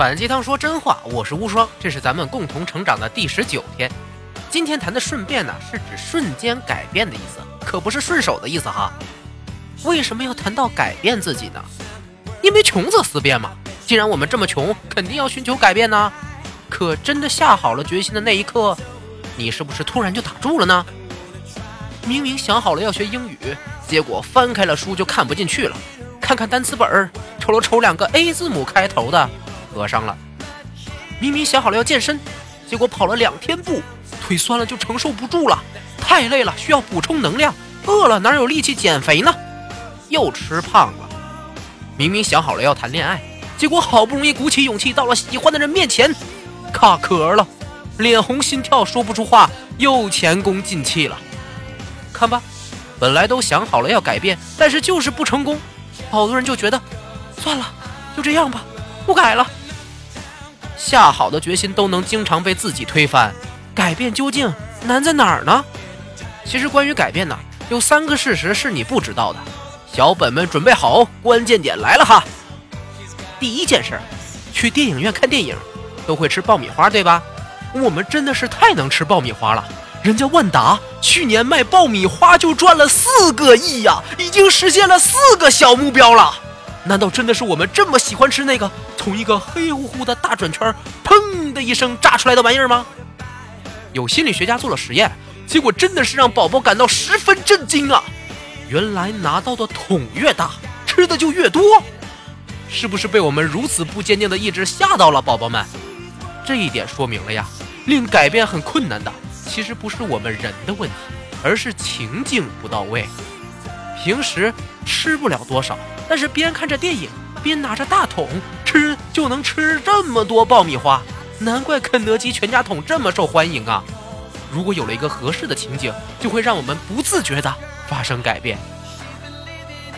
反鸡汤说真话，我是无双，这是咱们共同成长的第十九天。今天谈的顺变呢，是指瞬间改变的意思，可不是顺手的意思哈。为什么要谈到改变自己呢？因为穷则思变嘛。既然我们这么穷，肯定要寻求改变呢。可真的下好了决心的那一刻，你是不是突然就打住了呢？明明想好了要学英语，结果翻开了书就看不进去了，看看单词本儿，瞅了瞅两个 A 字母开头的。合上了。明明想好了要健身，结果跑了两天步，腿酸了就承受不住了，太累了需要补充能量，饿了哪有力气减肥呢？又吃胖了。明明想好了要谈恋爱，结果好不容易鼓起勇气到了喜欢的人面前，卡壳了，脸红心跳说不出话，又前功尽弃了。看吧，本来都想好了要改变，但是就是不成功，好多人就觉得算了，就这样吧，不改了。下好的决心都能经常被自己推翻，改变究竟难在哪儿呢？其实关于改变呢，有三个事实是你不知道的。小本本准备好，关键点来了哈！第一件事，去电影院看电影都会吃爆米花，对吧？我们真的是太能吃爆米花了，人家万达去年卖爆米花就赚了四个亿呀，已经实现了四个小目标了。难道真的是我们这么喜欢吃那个从一个黑乎乎的大转圈砰的一声炸出来的玩意儿吗？有心理学家做了实验，结果真的是让宝宝感到十分震惊啊！原来拿到的桶越大，吃的就越多，是不是被我们如此不坚定的意志吓到了，宝宝们？这一点说明了呀，令改变很困难的，其实不是我们人的问题，而是情境不到位。平时吃不了多少。但是边看着电影边拿着大桶吃，就能吃这么多爆米花，难怪肯德基全家桶这么受欢迎啊！如果有了一个合适的情景，就会让我们不自觉的发生改变。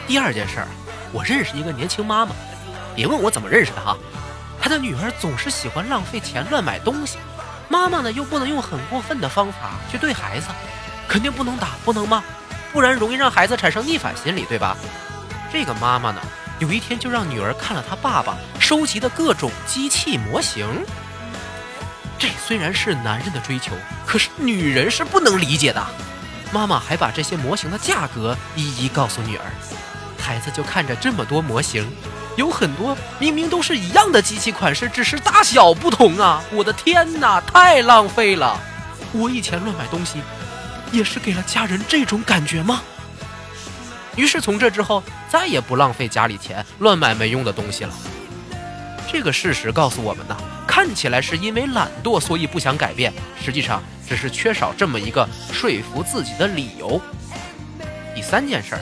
第二件事儿，我认识一个年轻妈妈，别问我怎么认识的哈，她的女儿总是喜欢浪费钱乱买东西，妈妈呢又不能用很过分的方法去对孩子，肯定不能打，不能骂？不然容易让孩子产生逆反心理，对吧？这个妈妈呢，有一天就让女儿看了她爸爸收集的各种机器模型。这虽然是男人的追求，可是女人是不能理解的。妈妈还把这些模型的价格一一告诉女儿，孩子就看着这么多模型，有很多明明都是一样的机器款式，只是大小不同啊！我的天哪，太浪费了！我以前乱买东西，也是给了家人这种感觉吗？于是从这之后，再也不浪费家里钱，乱买没用的东西了。这个事实告诉我们呢，看起来是因为懒惰，所以不想改变，实际上只是缺少这么一个说服自己的理由。第三件事儿，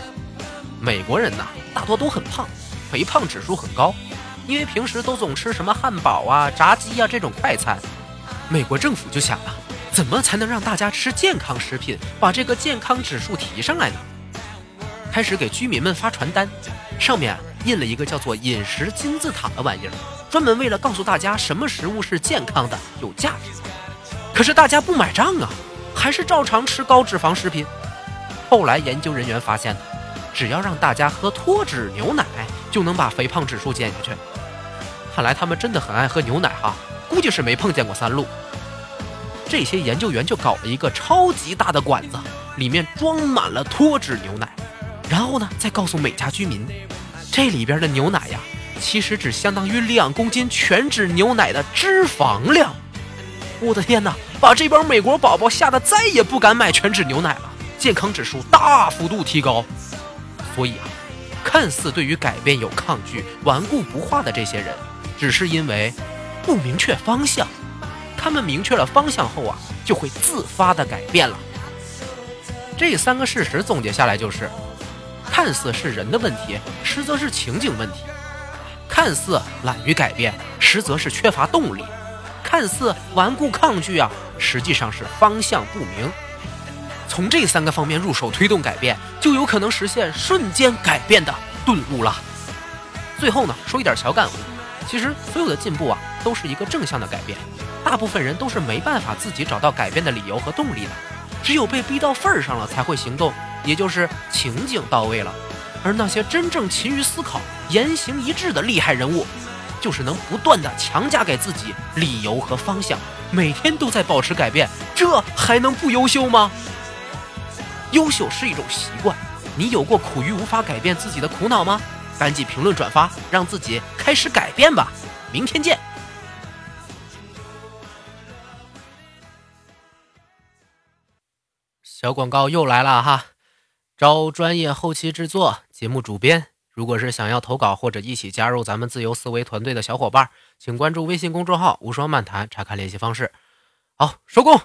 美国人呐，大多都很胖，肥胖指数很高，因为平时都总吃什么汉堡啊、炸鸡啊这种快餐。美国政府就想啊，怎么才能让大家吃健康食品，把这个健康指数提上来呢？开始给居民们发传单，上面印了一个叫做“饮食金字塔”的玩意儿，专门为了告诉大家什么食物是健康的、有价值的。可是大家不买账啊，还是照常吃高脂肪食品。后来研究人员发现，只要让大家喝脱脂牛奶，就能把肥胖指数减下去。看来他们真的很爱喝牛奶哈，估计是没碰见过三鹿。这些研究员就搞了一个超级大的管子，里面装满了脱脂牛奶。然后呢，再告诉每家居民，这里边的牛奶呀，其实只相当于两公斤全脂牛奶的脂肪量。我的天哪，把这帮美国宝宝吓得再也不敢买全脂牛奶了，健康指数大幅度提高。所以啊，看似对于改变有抗拒、顽固不化的这些人，只是因为不明确方向。他们明确了方向后啊，就会自发的改变了。这三个事实总结下来就是。看似是人的问题，实则是情景问题；看似懒于改变，实则是缺乏动力；看似顽固抗拒啊，实际上是方向不明。从这三个方面入手推动改变，就有可能实现瞬间改变的顿悟了。最后呢，说一点小感悟：其实所有的进步啊，都是一个正向的改变。大部分人都是没办法自己找到改变的理由和动力的，只有被逼到份儿上了才会行动。也就是情景到位了，而那些真正勤于思考、言行一致的厉害人物，就是能不断的强加给自己理由和方向，每天都在保持改变，这还能不优秀吗？优秀是一种习惯，你有过苦于无法改变自己的苦恼吗？赶紧评论转发，让自己开始改变吧！明天见。小广告又来了哈，招专业后期制作、节目主编。如果是想要投稿或者一起加入咱们自由思维团队的小伙伴，请关注微信公众号“无双漫谈”，查看联系方式。好，收工。